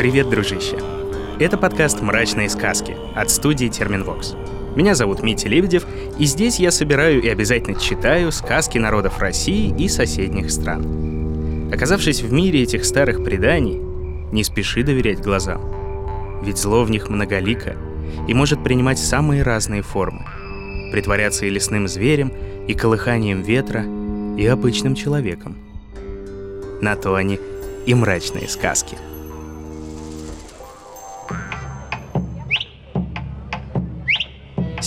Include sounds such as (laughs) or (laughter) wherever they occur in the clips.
Привет, дружище! Это подкаст «Мрачные сказки» от студии Терминвокс. Меня зовут Митя Лебедев, и здесь я собираю и обязательно читаю сказки народов России и соседних стран. Оказавшись в мире этих старых преданий, не спеши доверять глазам. Ведь зло в них многолико и может принимать самые разные формы. Притворяться и лесным зверем, и колыханием ветра, и обычным человеком. На то они и мрачные сказки –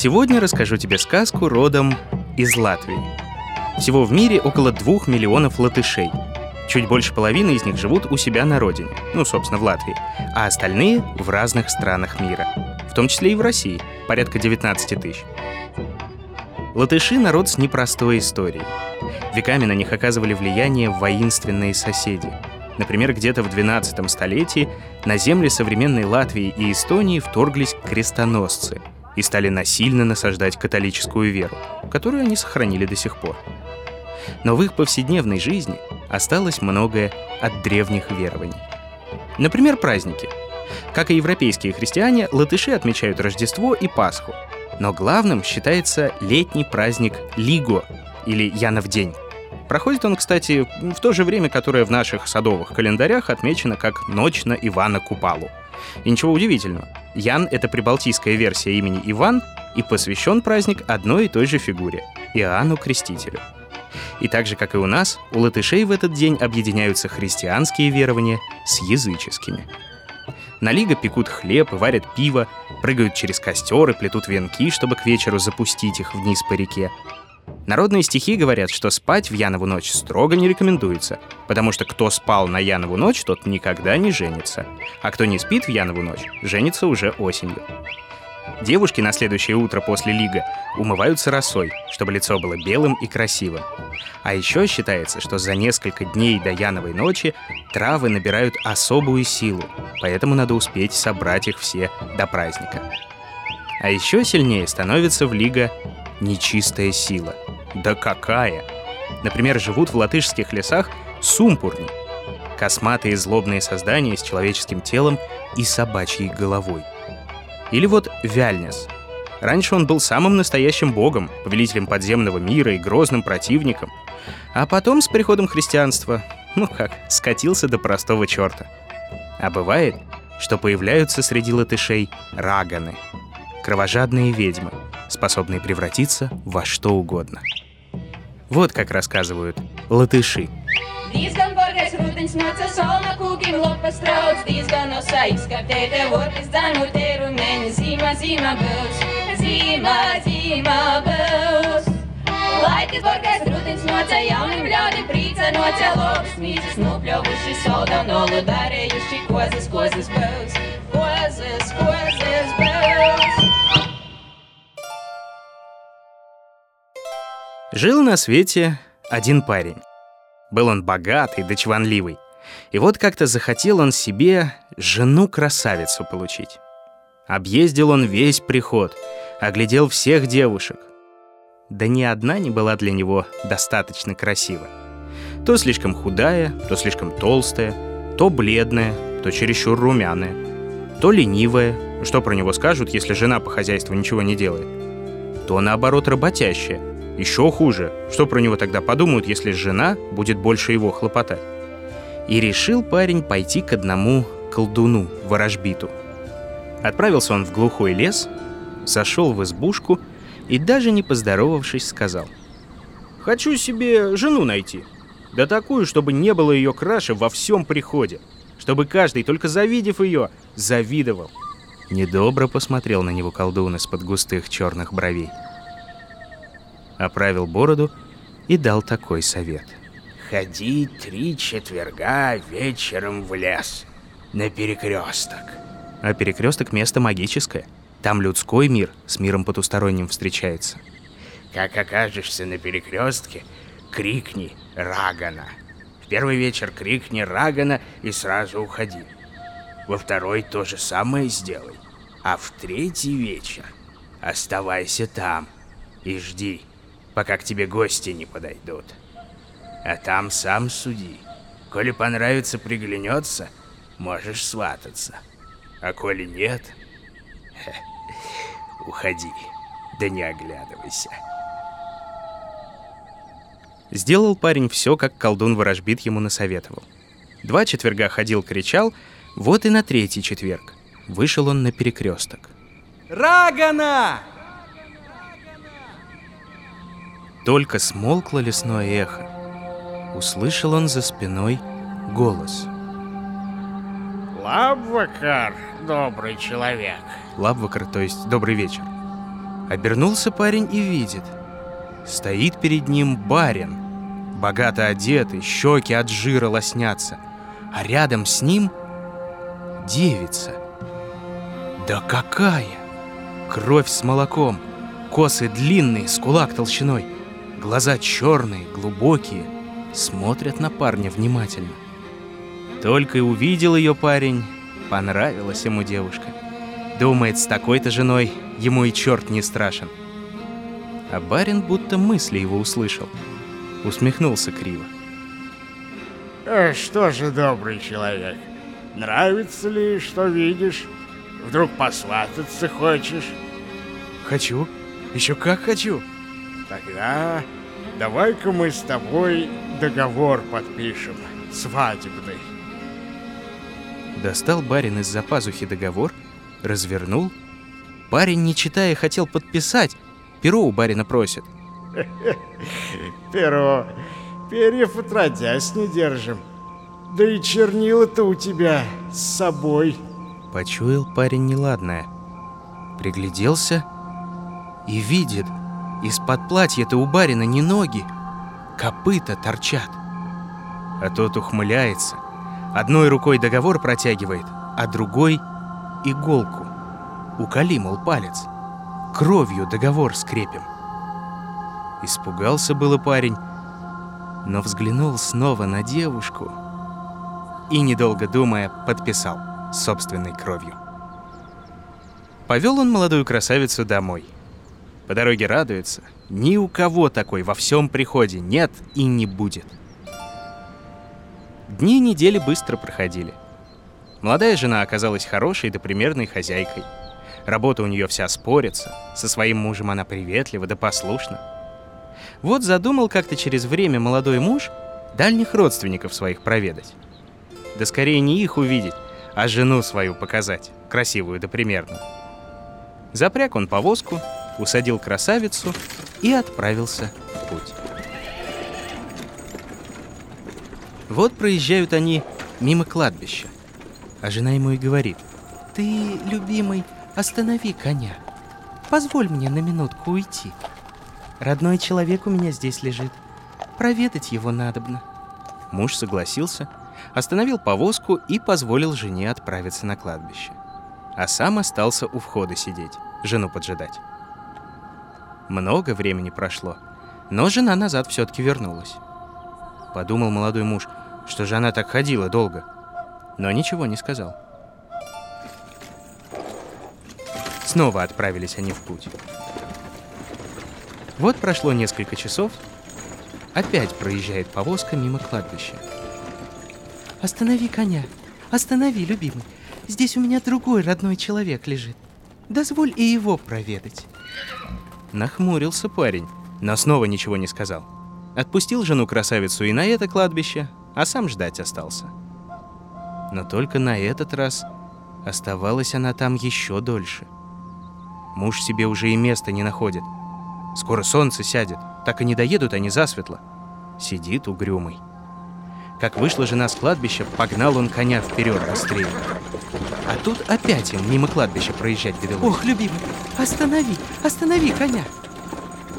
Сегодня расскажу тебе сказку родом из Латвии. Всего в мире около двух миллионов латышей. Чуть больше половины из них живут у себя на родине, ну, собственно, в Латвии, а остальные в разных странах мира, в том числе и в России, порядка 19 тысяч. Латыши — народ с непростой историей. Веками на них оказывали влияние воинственные соседи. Например, где-то в 12 столетии на земли современной Латвии и Эстонии вторглись крестоносцы — и стали насильно насаждать католическую веру, которую они сохранили до сих пор. Но в их повседневной жизни осталось многое от древних верований. Например, праздники. Как и европейские христиане, латыши отмечают Рождество и Пасху. Но главным считается летний праздник Лиго, или Янов день. Проходит он, кстати, в то же время, которое в наших садовых календарях отмечено как «Ночь на Ивана Купалу». И ничего удивительного. Ян — это прибалтийская версия имени Иван, и посвящен праздник одной и той же фигуре — Иоанну Крестителю. И так же, как и у нас, у латышей в этот день объединяются христианские верования с языческими. На лига пекут хлеб и варят пиво, прыгают через костер и плетут венки, чтобы к вечеру запустить их вниз по реке. Народные стихи говорят, что спать в Янову ночь строго не рекомендуется, потому что кто спал на Янову ночь, тот никогда не женится, а кто не спит в Янову ночь, женится уже осенью. Девушки на следующее утро после лига умываются росой, чтобы лицо было белым и красивым. А еще считается, что за несколько дней до Яновой ночи травы набирают особую силу, поэтому надо успеть собрать их все до праздника. А еще сильнее становится в лига нечистая сила. Да какая! Например, живут в латышских лесах сумпурни, косматые злобные создания с человеческим телом и собачьей головой. Или вот Вяльнес. Раньше он был самым настоящим богом, повелителем подземного мира и грозным противником. А потом, с приходом христианства, ну как, скатился до простого черта. А бывает, что появляются среди латышей раганы, кровожадные ведьмы, способные превратиться во что угодно. Вот как рассказывают латыши. Zīmā zīmā būs, zīmā zīmā būs. Laikas bargais rudens nāca jaunim ļaudim prīca nāca lopas, mīzes nupļovuši solda nolu darējuši kozas, kozas būs, kozas, kozas būs. Жил на свете один парень. Был он богатый да чванливый. И вот как-то захотел он себе жену-красавицу получить. Объездил он весь приход, оглядел всех девушек. Да ни одна не была для него достаточно красива. То слишком худая, то слишком толстая, то бледная, то чересчур румяная, то ленивая, что про него скажут, если жена по хозяйству ничего не делает, то наоборот работящая — еще хуже, что про него тогда подумают, если жена будет больше его хлопотать? И решил парень пойти к одному колдуну, ворожбиту. Отправился он в глухой лес, зашел в избушку и даже не поздоровавшись сказал. «Хочу себе жену найти. Да такую, чтобы не было ее краше во всем приходе. Чтобы каждый, только завидев ее, завидовал». Недобро посмотрел на него колдун из-под густых черных бровей оправил бороду и дал такой совет. «Ходи три четверга вечером в лес, на перекресток». А перекресток — место магическое. Там людской мир с миром потусторонним встречается. Как окажешься на перекрестке, крикни «Рагана». В первый вечер крикни «Рагана» и сразу уходи. Во второй то же самое сделай. А в третий вечер оставайся там и жди пока к тебе гости не подойдут. А там сам суди. Коли понравится, приглянется, можешь свататься. А коли нет, (laughs) уходи, да не оглядывайся. Сделал парень все, как колдун ворожбит ему насоветовал. Два четверга ходил, кричал, вот и на третий четверг. Вышел он на перекресток. Рагана! Только смолкло лесное эхо. Услышал он за спиной голос. Лабвакар, добрый человек. Лабвакар, то есть добрый вечер. Обернулся парень и видит. Стоит перед ним барин, богато одетый, щеки от жира лоснятся, а рядом с ним девица. Да какая! Кровь с молоком, косы длинные, с кулак толщиной, глаза черные, глубокие, смотрят на парня внимательно. Только и увидел ее парень, понравилась ему девушка. Думает, с такой-то женой ему и черт не страшен. А барин будто мысли его услышал. Усмехнулся криво. Э, что же, добрый человек, нравится ли, что видишь? Вдруг посвататься хочешь? Хочу. Еще как хочу. Тогда давай-ка мы с тобой договор подпишем, свадебный. Достал барин из-за пазухи договор, развернул. Парень, не читая, хотел подписать. Перо у барина просит. (laughs) Перо. Перьев отродясь не держим. Да и чернила-то у тебя с собой. Почуял парень неладное. Пригляделся и видит, из-под платья-то у барина не ноги, копыта торчат. А тот ухмыляется, одной рукой договор протягивает, а другой — иголку. Уколи, мол, палец. Кровью договор скрепим. Испугался было парень, но взглянул снова на девушку и, недолго думая, подписал собственной кровью. Повел он молодую красавицу домой. По дороге радуется, ни у кого такой во всем приходе нет и не будет. Дни недели быстро проходили. Молодая жена оказалась хорошей да примерной хозяйкой. Работа у нее вся спорится, со своим мужем она приветлива да послушна. Вот задумал как-то через время молодой муж дальних родственников своих проведать. Да скорее не их увидеть, а жену свою показать, красивую да примерную. Запряг он повозку, усадил красавицу и отправился в путь. Вот проезжают они мимо кладбища, а жена ему и говорит. «Ты, любимый, останови коня. Позволь мне на минутку уйти. Родной человек у меня здесь лежит. Проведать его надобно». Муж согласился, остановил повозку и позволил жене отправиться на кладбище. А сам остался у входа сидеть, жену поджидать. Много времени прошло, но жена назад все-таки вернулась. Подумал молодой муж, что же она так ходила долго, но ничего не сказал. Снова отправились они в путь. Вот прошло несколько часов, опять проезжает повозка мимо кладбища. «Останови коня! Останови, любимый! Здесь у меня другой родной человек лежит. Дозволь и его проведать!» Нахмурился парень, но снова ничего не сказал. Отпустил жену красавицу и на это кладбище, а сам ждать остался. Но только на этот раз оставалась она там еще дольше. Муж себе уже и места не находит. Скоро солнце сядет, так и не доедут они засветло. Сидит угрюмый. Как вышла жена с кладбища, погнал он коня вперед быстрее. А тут опять им мимо кладбища проезжать довелось. Ох, любимый, останови, останови коня.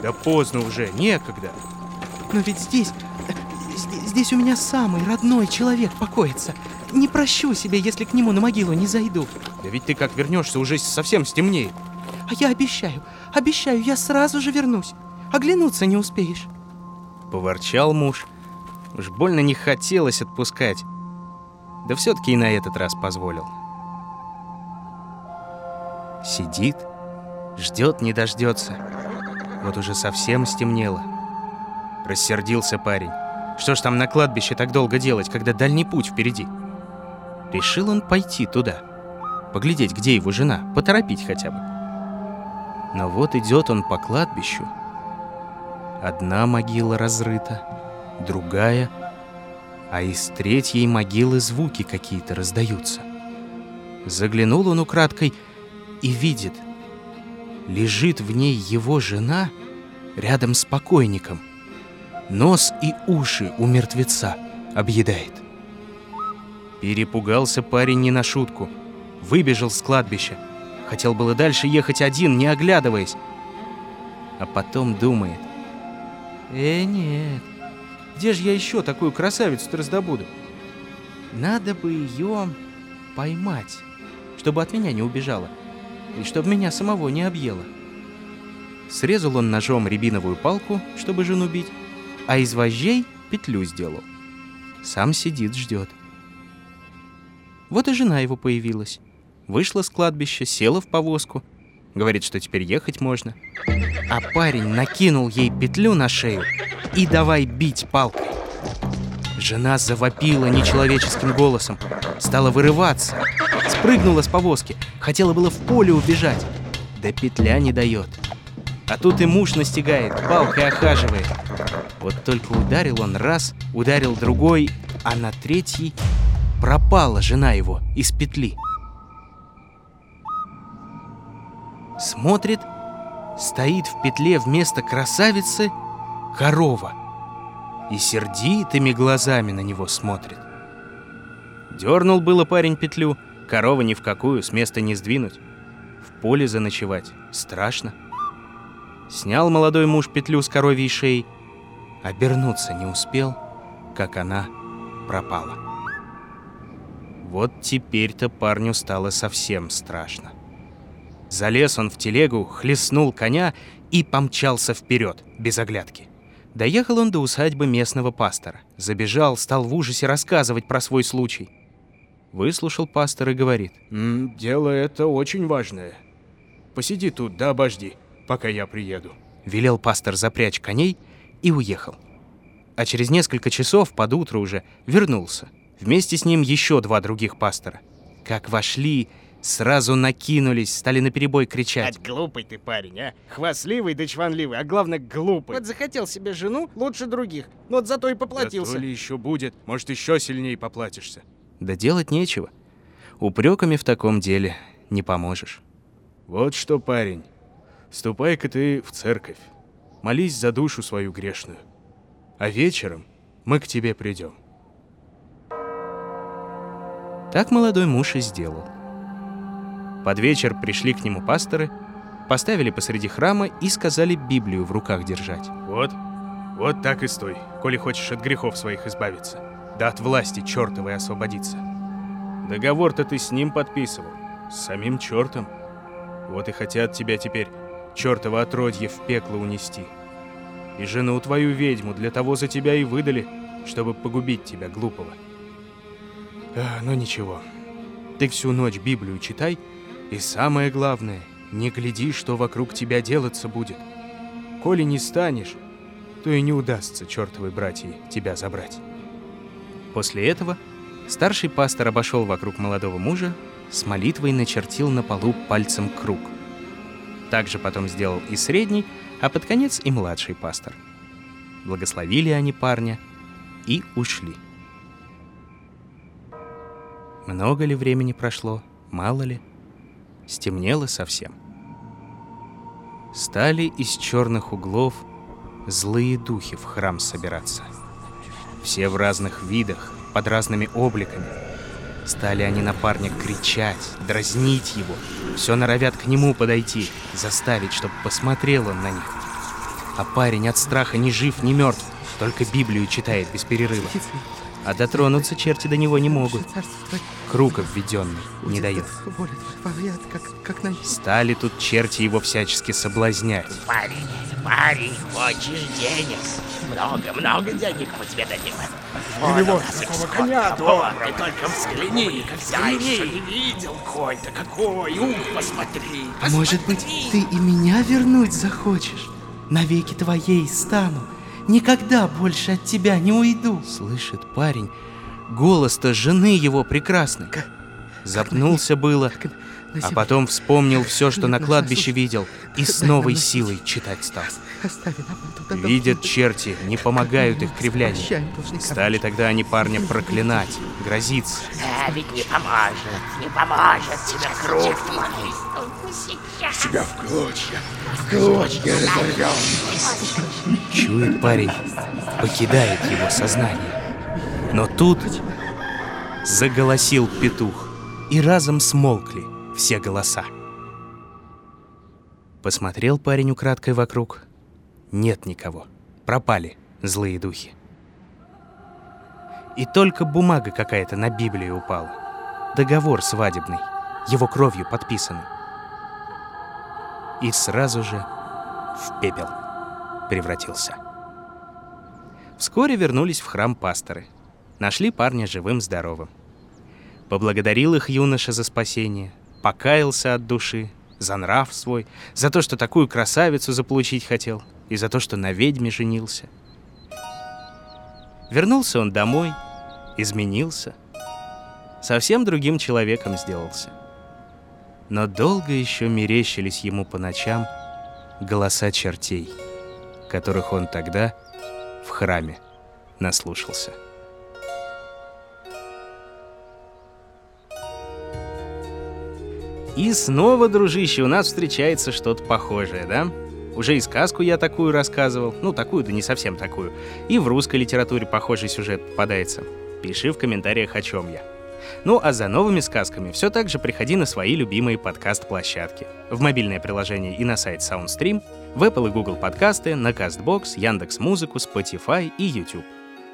Да поздно уже, некогда. Но ведь здесь, здесь у меня самый родной человек покоится. Не прощу себе, если к нему на могилу не зайду. Да ведь ты как вернешься, уже совсем стемнеет. А я обещаю, обещаю, я сразу же вернусь. Оглянуться не успеешь. Поворчал муж. Уж больно не хотелось отпускать. Да все-таки и на этот раз позволил. Сидит, ждет, не дождется. Вот уже совсем стемнело. Рассердился парень. Что ж там на кладбище так долго делать, когда дальний путь впереди? Решил он пойти туда, поглядеть, где его жена, поторопить хотя бы. Но вот идет он по кладбищу. Одна могила разрыта, другая, а из третьей могилы звуки какие-то раздаются. Заглянул он украдкой и видит, лежит в ней его жена рядом с покойником. Нос и уши у мертвеца объедает. Перепугался парень не на шутку. Выбежал с кладбища. Хотел было дальше ехать один, не оглядываясь. А потом думает. Э, нет. Где же я еще такую красавицу-то раздобуду? Надо бы ее поймать, чтобы от меня не убежала. И чтобы меня самого не объела. Срезал он ножом рябиновую палку, чтобы жену бить, а из вожжей петлю сделал. Сам сидит, ждет. Вот и жена его появилась. Вышла с кладбища, села в повозку. Говорит, что теперь ехать можно. А парень накинул ей петлю на шею и давай бить палкой. Жена завопила нечеловеческим голосом, стала вырываться, спрыгнула с повозки, хотела было в поле убежать, да петля не дает. А тут и муж настигает, палкой охаживает. Вот только ударил он раз, ударил другой, а на третий пропала жена его из петли. Смотрит, стоит в петле вместо красавицы корова и сердитыми глазами на него смотрит. Дернул было парень петлю, корова ни в какую, с места не сдвинуть. В поле заночевать страшно. Снял молодой муж петлю с коровьей шеи, обернуться не успел, как она пропала. Вот теперь-то парню стало совсем страшно. Залез он в телегу, хлестнул коня и помчался вперед, без оглядки. Доехал он до усадьбы местного пастора. Забежал, стал в ужасе рассказывать про свой случай. Выслушал пастор и говорит. «Дело это очень важное. Посиди тут, да обожди, пока я приеду». Велел пастор запрячь коней и уехал. А через несколько часов, под утро уже, вернулся. Вместе с ним еще два других пастора. Как вошли, Сразу накинулись, стали наперебой кричать. От глупый ты парень, а? Хвастливый да чванливый, а главное глупый. Вот захотел себе жену лучше других, но вот зато и поплатился. Да то ли еще будет, может еще сильнее поплатишься. Да делать нечего. Упреками в таком деле не поможешь. Вот что, парень, ступай-ка ты в церковь, молись за душу свою грешную, а вечером мы к тебе придем. Так молодой муж и сделал. Под вечер пришли к нему пасторы, поставили посреди храма и сказали Библию в руках держать. Вот, вот так и стой, коли хочешь от грехов своих избавиться, да от власти чертовой освободиться. Договор-то ты с ним подписывал, с самим чертом. Вот и хотят тебя теперь чертово отродье в пекло унести. И жену твою ведьму для того за тебя и выдали, чтобы погубить тебя, глупого. А, ну ничего, ты всю ночь Библию читай — и самое главное, не гляди, что вокруг тебя делаться будет. Коли не станешь, то и не удастся чертовой братьей тебя забрать. После этого старший пастор обошел вокруг молодого мужа, с молитвой начертил на полу пальцем круг. Также потом сделал и средний, а под конец и младший пастор. Благословили они парня и ушли. Много ли времени прошло, мало ли — стемнело совсем. Стали из черных углов злые духи в храм собираться. Все в разных видах, под разными обликами. Стали они на парня кричать, дразнить его. Все норовят к нему подойти, заставить, чтобы посмотрел он на них. А парень от страха ни жив, ни мертв, только Библию читает без перерыва. А дотронуться черти до него не могут. Круг обведенный не дает. Стали тут черти его всячески соблазнять. Парень, парень, хочешь денег? Много-много денег мы тебе дадим. Вот у нас такого коня доброго. Ты только взгляни, взгляни. не видел конь-то какой, ух, посмотри. А может быть, ты и меня вернуть захочешь? Навеки твоей стану никогда больше от тебя не уйду. Слышит парень, голос-то жены его прекрасный. Запнулся было, а потом вспомнил все, что на кладбище видел, и с новой силой читать стал. Видят черти, не помогают их кривляния. Стали тогда они парня проклинать, грозиться. Да, ведь не поможет, не поможет тебе круг. Тебя в клочья, в клочья разорвем. Чует парень, покидает его сознание. Но тут заголосил петух, и разом смолкли все голоса. Посмотрел парень украдкой вокруг. Нет никого. Пропали злые духи. И только бумага какая-то на Библию упала. Договор свадебный, его кровью подписанный. И сразу же в пепел превратился. Вскоре вернулись в храм пасторы. Нашли парня живым-здоровым. Поблагодарил их юноша за спасение, покаялся от души, за нрав свой, за то, что такую красавицу заполучить хотел, и за то, что на ведьме женился. Вернулся он домой, изменился, совсем другим человеком сделался. Но долго еще мерещились ему по ночам голоса чертей, которых он тогда в храме наслушался. И снова, дружище, у нас встречается что-то похожее, да? Уже и сказку я такую рассказывал, ну, такую, да не совсем такую. И в русской литературе похожий сюжет попадается. Пиши в комментариях, о чем я. Ну а за новыми сказками все так же приходи на свои любимые подкаст-площадки. В мобильное приложение и на сайт SoundStream, в Apple и Google подкасты, на CastBox, Яндекс.Музыку, Spotify и YouTube.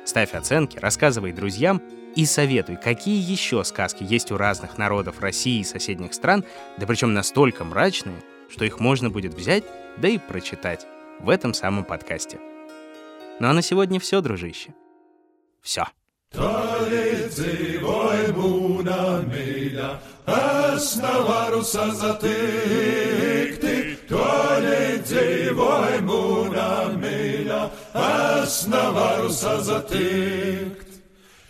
Ставь оценки, рассказывай друзьям и советуй, какие еще сказки есть у разных народов России и соседних стран, да причем настолько мрачные, что их можно будет взять, да и прочитать в этом самом подкасте. Ну а на сегодня все, дружище. Все.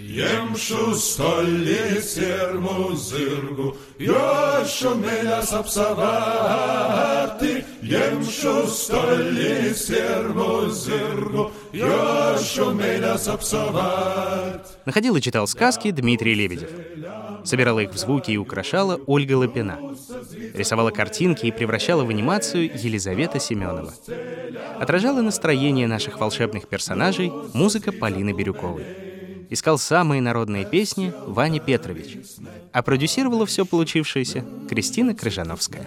Jemšu stollies jermu zirgu, jošu mėlės apsavarti. Jemšu stollies jermu zirgu, jošu mėlės apsavarti. Находил и читал сказки Дмитрий Лебедев. Собирала их в звуки и украшала Ольга Лапина. Рисовала картинки и превращала в анимацию Елизавета Семенова. Отражала настроение наших волшебных персонажей музыка Полины Бирюковой искал самые народные песни Ваня Петрович, а продюсировала все получившееся Кристина Крыжановская.